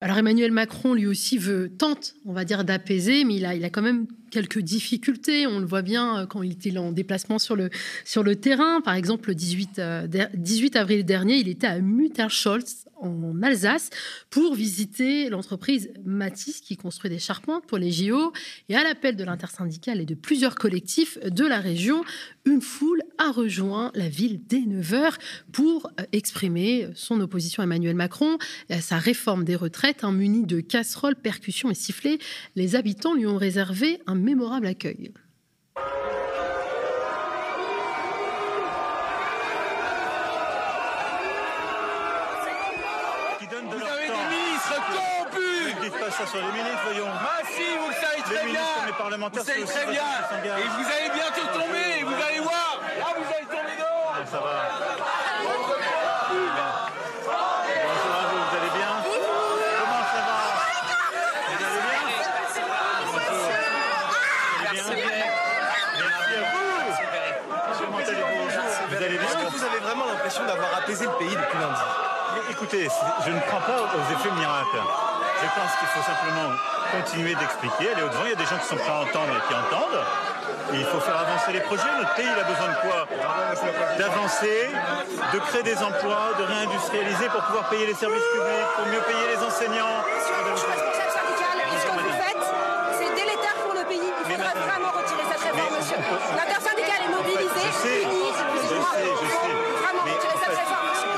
Alors Emmanuel Macron, lui aussi, veut, tente, on va dire, d'apaiser, mais il a, il a quand même quelques difficultés. On le voit bien euh, quand il était en déplacement sur le, sur le terrain. Par exemple, le 18, 18 euh, avril dernier, il était à Mutterscholz, en Alsace, pour visiter l'entreprise Matisse qui construit des charpentes pour les JO. Et à l'appel de l'intersyndicale et de plusieurs collectifs de la région, une foule a rejoint la ville dès 9h pour euh, exprimer son opposition à Emmanuel Macron et à sa réforme des retraites. Un muni de casseroles, percussions et sifflets, les habitants lui ont réservé un mémorable accueil. Vous avez des ministres corrompus Ne dites pas ça sur les ministres, voyons. Ah si, vous le savez très Les bien ministres, les parlementaires, Vous savez c'est très bien. Et vous allez bientôt tomber, vous allez voir Là, vous allez tomber dehors Ça va. Bonjour à vous, vous allez bien Comment ça va Vous allez bien Bonjour. Vous allez bien Merci à vous Comment allez-vous Vous allez bien Est-ce que vous avez vraiment l'impression d'avoir apaisé le pays depuis lundi Écoutez, je ne crois pas aux effets miracles. Je pense qu'il faut simplement continuer d'expliquer, aller au-devant. Il y a des gens qui sont prêts à entendre et qui entendent. Et il faut faire avancer les projets. Notre pays, il a besoin de quoi D'avancer, de créer des emplois, de réindustrialiser pour pouvoir payer les services publics, pour mieux payer les enseignants. Monsieur le responsable syndical, ce que vous faites, c'est délétère pour le pays. Il faudrait vraiment retirer cette réforme, monsieur. L'intersyndicale est mobilisée, Je sais, unie, je sais, je sais. Fait, monsieur.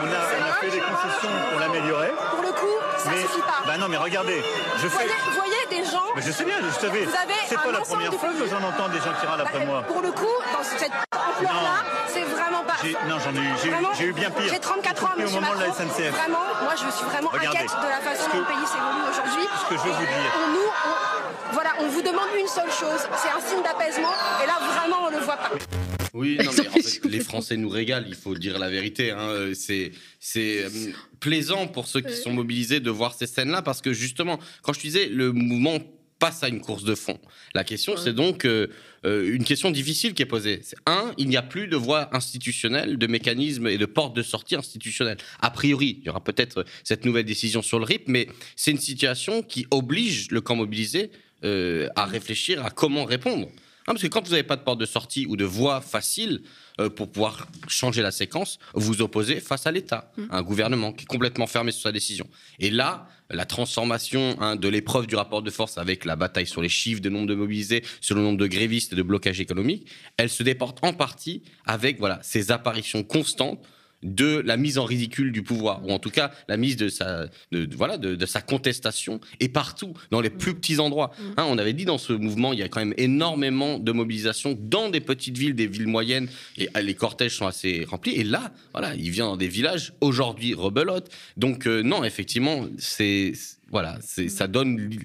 On a, on a fait des concessions pour l'améliorer. Pour le coup, ça Mais, suffit pas. bah non, mais regardez, je Vous fais. voyez, vous voyez des gens. Mais je sais bien, je savais. Vous avez C'est pas la première fois que j'en entends des gens qui râlent après Bah, moi. Pour le coup, dans cette ampleur-là, c'est vraiment pas. Non, j'en ai eu- j'ai eu- Vraiment, j'ai eu bien pire. J'ai 34 ans, compris au monsieur moment de la. SNCF. Vraiment, moi, je suis vraiment Regardez, inquiète de la façon dont le pays s'évolue aujourd'hui. ce que je veux vous dire. On nous, on- voilà, on vous demande une seule chose, c'est un signe d'apaisement, et là, vraiment, on le voit pas. Oui, non, mais en fait, les Français nous régalent, il faut dire la vérité. hein. Euh, C'est c'est euh, plaisant pour ceux qui sont mobilisés de voir ces scènes-là, parce que justement, quand je te disais, le mouvement passe à une course de fond. La question, c'est donc euh, une question difficile qui est posée. C'est un, il n'y a plus de voie institutionnelle, de mécanismes et de portes de sortie institutionnelles. A priori, il y aura peut-être cette nouvelle décision sur le RIP, mais c'est une situation qui oblige le camp mobilisé euh, à réfléchir à comment répondre. Parce que quand vous n'avez pas de porte de sortie ou de voie facile euh, pour pouvoir changer la séquence, vous vous opposez face à l'État, à un gouvernement qui est complètement fermé sur sa décision. Et là, la transformation hein, de l'épreuve du rapport de force avec la bataille sur les chiffres de nombre de mobilisés, sur le nombre de grévistes et de blocages économiques, elle se déporte en partie avec voilà ces apparitions constantes de la mise en ridicule du pouvoir, ou en tout cas la mise de sa, de, de- voilà, de, de sa contestation, et partout, dans les plus petits endroits. Hein, on avait dit dans ce mouvement, il y a quand même énormément de mobilisation dans des petites villes, des villes moyennes, et euh, les cortèges sont assez remplis. Et là, voilà, il vient dans des villages, aujourd'hui rebelote. Donc euh, non, effectivement, c'est voilà, c'est ça donne,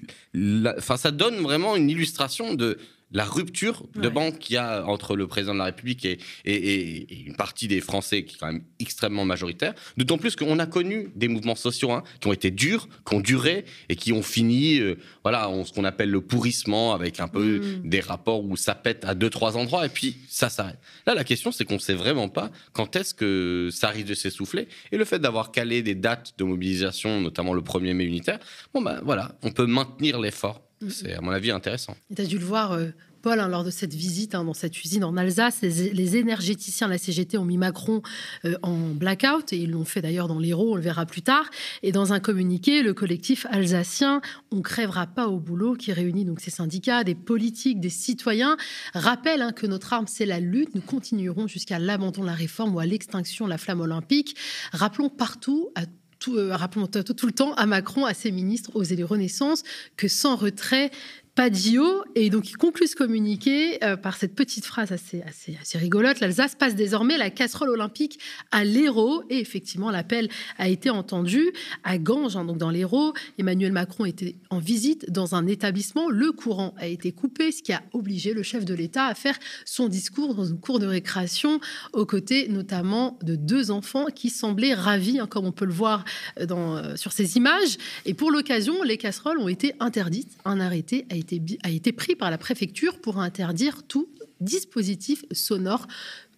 enfin ça donne vraiment une illustration de la rupture de Ouais. banque qu'il y a entre le président de la République et, et- et- et une partie des Français qui est quand même extrêmement majoritaire. D'autant plus qu'on a connu des mouvements sociaux hein, qui ont été durs, qui ont duré et qui ont fini, euh, voilà, ce qu'on appelle le pourrissement avec un peu Mm. des rapports où ça pète à deux trois endroits et puis ça s'arrête. Là, la question c'est qu'on sait vraiment pas quand est-ce que ça risque de s'essouffler et le fait d'avoir calé des dates de mobilisation, notamment le 1er mai unitaire, bon ben voilà, on peut maintenir l'effort. C'est à mon avis intéressant. Tu as dû le voir, euh, Paul, hein, lors de cette visite hein, dans cette usine en Alsace. Les, les énergéticiens de la CGT ont mis Macron euh, en blackout et ils l'ont fait d'ailleurs dans l'Hérault, on le verra plus tard. Et dans un communiqué, le collectif alsacien On crèvera pas au boulot, qui réunit donc ces syndicats, des politiques, des citoyens, rappelle hein, que notre arme, c'est la lutte. Nous continuerons jusqu'à l'abandon de la réforme ou à l'extinction de la flamme olympique. Rappelons partout à euh, rappelons tout, tout le temps à Macron, à ses ministres, aux élus Renaissance, que sans retrait, pas d'IO. Et donc, il conclut ce communiqué euh, par cette petite phrase assez, assez, assez rigolote. L'Alsace passe désormais la casserole olympique à l'Hérault. Et effectivement, l'appel a été entendu à Ganges, hein, donc dans l'Hérault. Emmanuel Macron était en visite dans un établissement. Le courant a été coupé, ce qui a obligé le chef de l'État à faire son discours dans une cour de récréation, aux côtés notamment de deux enfants qui semblaient ravis, hein, comme on peut le voir euh, euh, sur ces images. Et pour l'occasion, les casseroles ont été interdites. Un arrêté a été, a été pris par la préfecture pour interdire tout dispositif sonore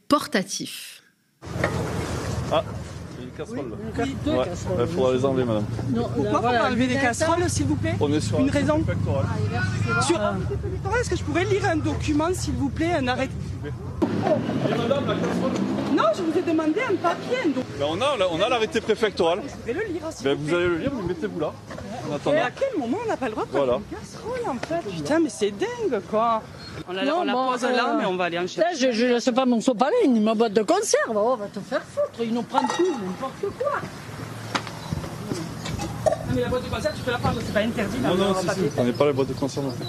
portatif. Ah, casseroles. là. Oui, deux casseroles. Il faudra les enlever, madame. Non, Pourquoi voilà, enlever des casseroles, s'il vous plaît On est sur Une un raison pectoral. Sur Est-ce que je pourrais lire un document, s'il vous plaît, un arrêt? Madame, la casserole. Non, je vous ai demandé un papier. un doc- Ben, on a, on a l'arrêté préfectoral. Je vais le lire. Ben, vous allez le lire, vous mettez-vous là. En Et à quel moment on n'a pas le droit de prendre Voilà. une casserole en fait? Putain, mais c'est dingue quoi. On la, Non, on la bon, pose là, euh, mais on va aller en chercher. je, je laisse pas mon sopalin, ni ma boîte de conserve. Oh, va te faire foutre, ils nous prennent tout, n'importe quoi. Non, mais la boîte de conserve, tu peux la prendre, c'est pas interdit. Non, non, le si, si. Prenez pas la boîte de conserve non plus.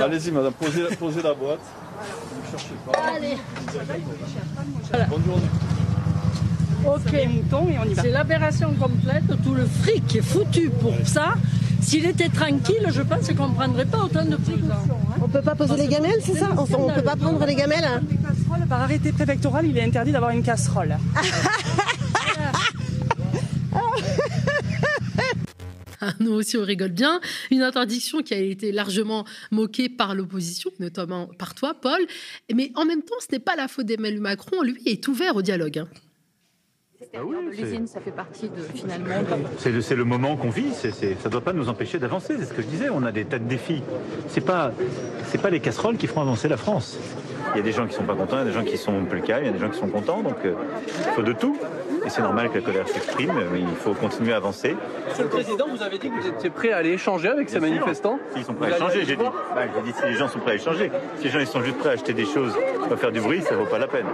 Allez-y, madame, posez, posez la boîte. Ne cherchez pas. Allez, Bonne journée. Ok. Les moutons et on y va. C'est l'aberration complète, tout le fric est foutu pour ça. S'il était tranquille, je pense qu'on ne prendrait pas autant de précautions. hein. On peut pas poser les gamelles, c'est ça on, on peut pas prendre les gamelles hein Les casseroles, par arrêté préfectoral, il est interdit d'avoir une casserole. Ah, Nous aussi, on rigole bien. Une interdiction qui a été largement moquée par l'opposition, notamment par toi, Paul. Mais en même temps, ce n'est pas la faute d'Emmanuel Macron. Lui est ouvert au dialogue. L'usine, ça fait partie de finalement. C'est le, moment qu'on vit, c'est, c'est- ça ne doit pas nous empêcher d'avancer, c'est ce que je disais, on a des tas de défis. C'est pas, c'est pas les casseroles qui feront avancer la France. Il y a des gens qui sont pas contents, il y a des gens qui sont plus calmes, il y a des gens qui sont contents, donc euh, il faut de tout. Et c'est normal que la colère s'exprime, mais il faut continuer à avancer. Monsieur le Président, vous avez dit que vous étiez prêt à aller échanger avec ces manifestants. S'ils sont prêts à Vous échanger, j'ai dit. Bah, j'ai dit si les gens sont prêts à échanger. Si les gens ils sont juste prêts à acheter des choses, à faire du bruit, ça vaut pas la peine.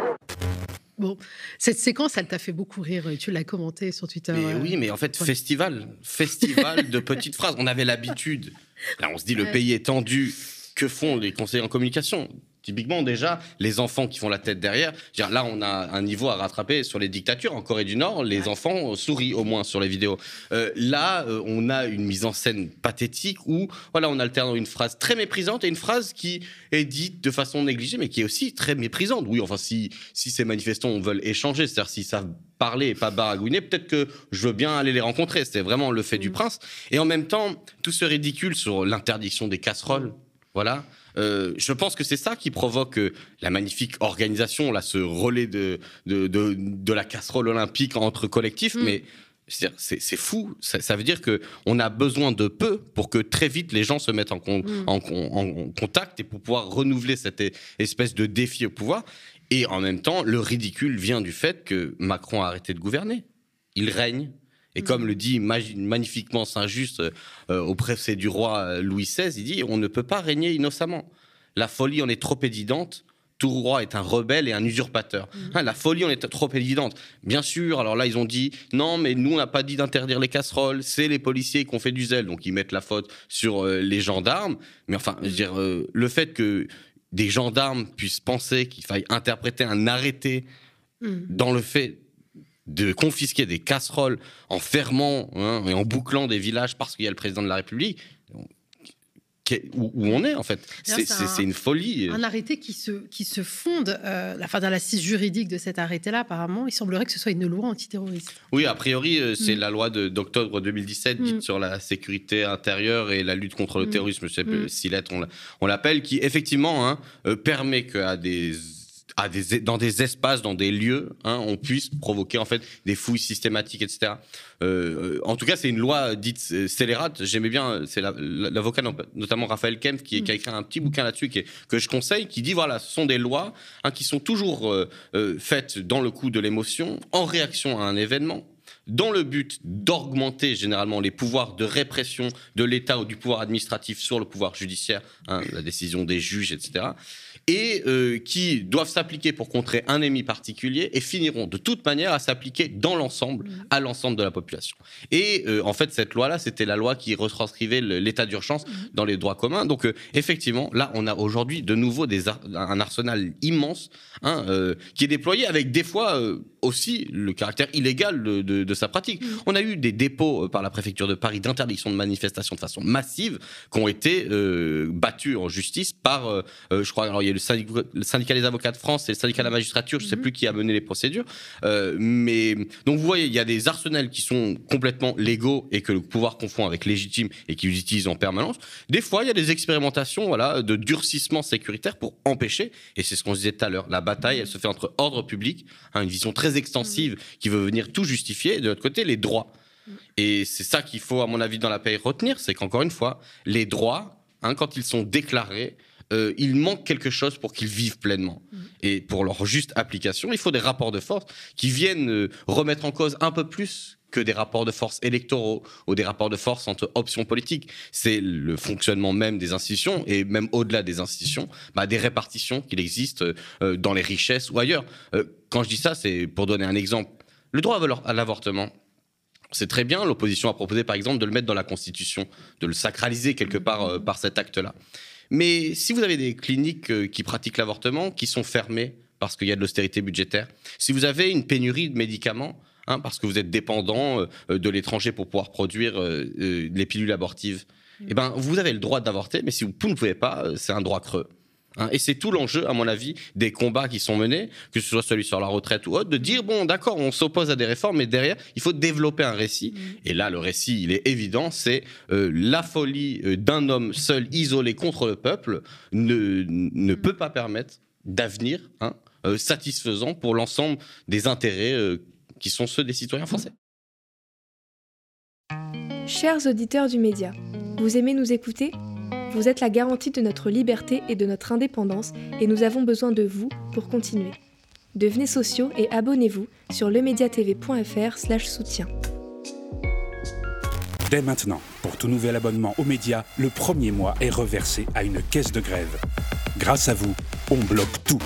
Bon, cette séquence, elle t'a fait beaucoup rire. Tu l'as commenté sur Twitter. Mais euh, oui, mais en fait, ouais. festival, festival de petites phrases. On avait l'habitude. Là, on se dit, le Ouais. pays est tendu. Que font les conseillers en communication? Typiquement, déjà, les enfants qui font la tête derrière. Dire, là, on a un niveau à rattraper sur les dictatures. En Corée du Nord, les enfants sourient au moins sur les vidéos. Euh, là, euh, on a une mise en scène pathétique où, voilà, on alterne une phrase très méprisante et une phrase qui est dite de façon négligée, mais qui est aussi très méprisante. Oui, enfin, si, si ces manifestants veulent échanger, c'est-à-dire s'ils savent parler et pas baragouiner, peut-être que je veux bien aller les rencontrer. C'était vraiment le fait du prince. Et en même temps, tout ce ridicule sur l'interdiction des casseroles, voilà. Euh, je pense que c'est ça qui provoque euh, la magnifique organisation, là, ce relais de, de, de, de la casserole olympique entre collectifs, Mm. mais c'est fou. Ça, ça veut dire que on a besoin de peu pour que très vite les gens se mettent en, con- Mm. en, en contact et pour pouvoir renouveler cette espèce de défi au pouvoir. Et en même temps, le ridicule vient du fait que Macron a arrêté de gouverner. Il règne. Et comme le dit magnifiquement Saint-Just euh, au préfet du roi euh, Louis XVI, il dit on ne peut pas régner innocemment. La folie en est trop évidente. Tout roi est un rebelle et un usurpateur. Hein, la folie en est trop évidente. Bien sûr, alors là, ils ont dit non, mais nous, on n'a pas dit d'interdire les casseroles. C'est les policiers qui ont fait du zèle. Donc, ils mettent la faute sur euh, les gendarmes. Mais enfin, je veux dire, euh, le fait que des gendarmes puissent penser qu'il faille interpréter un arrêté Mm. dans le fait de confisquer des casseroles en fermant hein, et en bouclant des villages parce qu'il y a le président de la République, où, où on est en fait. C'est c'est c'est- un- c'est une folie. Un arrêté qui se, qui se fonde, euh, la fin dans l'assise juridique de cet arrêté-là, apparemment, il semblerait que ce soit une loi antiterroriste. Oui, a priori, euh, c'est Mm. la loi d'octobre 2017 dite Mm. sur la sécurité intérieure et la lutte contre le Mm. terrorisme, je sais plus, SILET, on l'a- on l'appelle, qui effectivement hein, euh, permet qu'à des à des, dans des espaces, dans des lieux, hein, on puisse provoquer en fait des fouilles systématiques, etc. Euh, euh, en tout cas, c'est une loi dite euh, scélérate. J'aimais bien, c'est la- la- l'avocat, no- notamment Raphaël Kempf, qui, qui a écrit un petit bouquin là-dessus que je conseille, qui dit voilà, ce sont des lois hein, qui sont toujours euh, faites dans le coup de l'émotion, en réaction à un événement dans le but d'augmenter généralement les pouvoirs de répression de l'État ou du pouvoir administratif sur le pouvoir judiciaire, hein, la décision des juges, etc., et euh, qui doivent s'appliquer pour contrer un ennemi particulier et finiront de toute manière à s'appliquer dans l'ensemble, à l'ensemble de la population. Et euh, en fait, cette loi-là, c'était la loi qui retranscrivait l'état d'urgence dans les droits communs. Donc, euh, effectivement, là, on a aujourd'hui de nouveau des ar- un arsenal immense hein, qui est déployé avec des fois aussi le caractère illégal de, de- de sa pratique. On a eu des dépôts par la préfecture de Paris d'interdiction de manifestation de façon massive qui ont été battus en justice par, je crois, alors il y a le syndicat, le syndicat des avocats de France et le syndicat de la magistrature, je ne sais plus qui a mené les procédures. Euh, mais donc vous voyez, il y a des arsenals qui sont complètement légaux et que le pouvoir confond avec légitime et qu'ils utilisent en permanence. Des fois, il y a des expérimentations voilà, de durcissement sécuritaire pour empêcher, et c'est ce qu'on disait tout à l'heure, la bataille, elle se fait entre ordre public, hein, une vision très extensive qui veut venir tout justifier, et de l'autre côté, les droits. Et c'est ça qu'il faut, à mon avis, dans la paix retenir, c'est qu'encore une fois, les droits, hein, quand ils sont déclarés, euh, il manque quelque chose pour qu'ils vivent pleinement. Et pour leur juste application, il faut des rapports de force qui viennent euh, remettre en cause un peu plus que des rapports de force électoraux ou des rapports de force entre options politiques. C'est le fonctionnement même des institutions et même au-delà des institutions, bah, des répartitions qu'il existe euh, dans les richesses ou ailleurs. Quand je dis ça, c'est pour donner un exemple. Le droit à l'avor- à l'avortement, c'est très bien. L'opposition a proposé, par exemple, de le mettre dans la Constitution, de le sacraliser quelque part euh, par cet acte-là. Mais si vous avez des cliniques euh, qui pratiquent l'avortement, qui sont fermées parce qu'il y a de l'austérité budgétaire, si vous avez une pénurie de médicaments, hein, parce que vous êtes dépendant euh, de l'étranger pour pouvoir produire euh, euh, les pilules abortives, eh ben, vous avez le droit d'avorter, mais si vous ne pouvez pas, euh, c'est un droit creux. Hein, et c'est tout l'enjeu, à mon avis, des combats qui sont menés, que ce soit celui sur la retraite ou autre, de dire bon, d'accord, on s'oppose à des réformes, mais derrière, il faut développer un récit. Et là, le récit, il est évident, c'est euh, la folie euh, d'un homme seul, isolé contre le peuple, ne, ne peut pas permettre d'avenir hein, euh, satisfaisant pour l'ensemble des intérêts euh, qui sont ceux des citoyens français. Chers auditeurs du média, vous aimez nous écouter? Vous êtes la garantie de notre liberté et de notre indépendance et nous avons besoin de vous pour continuer. Devenez sociaux et abonnez-vous sur lemediatv.fr soutien. Dès maintenant, pour tout nouvel abonnement aux médias, le premier mois est reversé à une caisse de grève. Grâce à vous, on bloque tout.